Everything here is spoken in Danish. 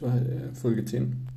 Das äh, Folge 10.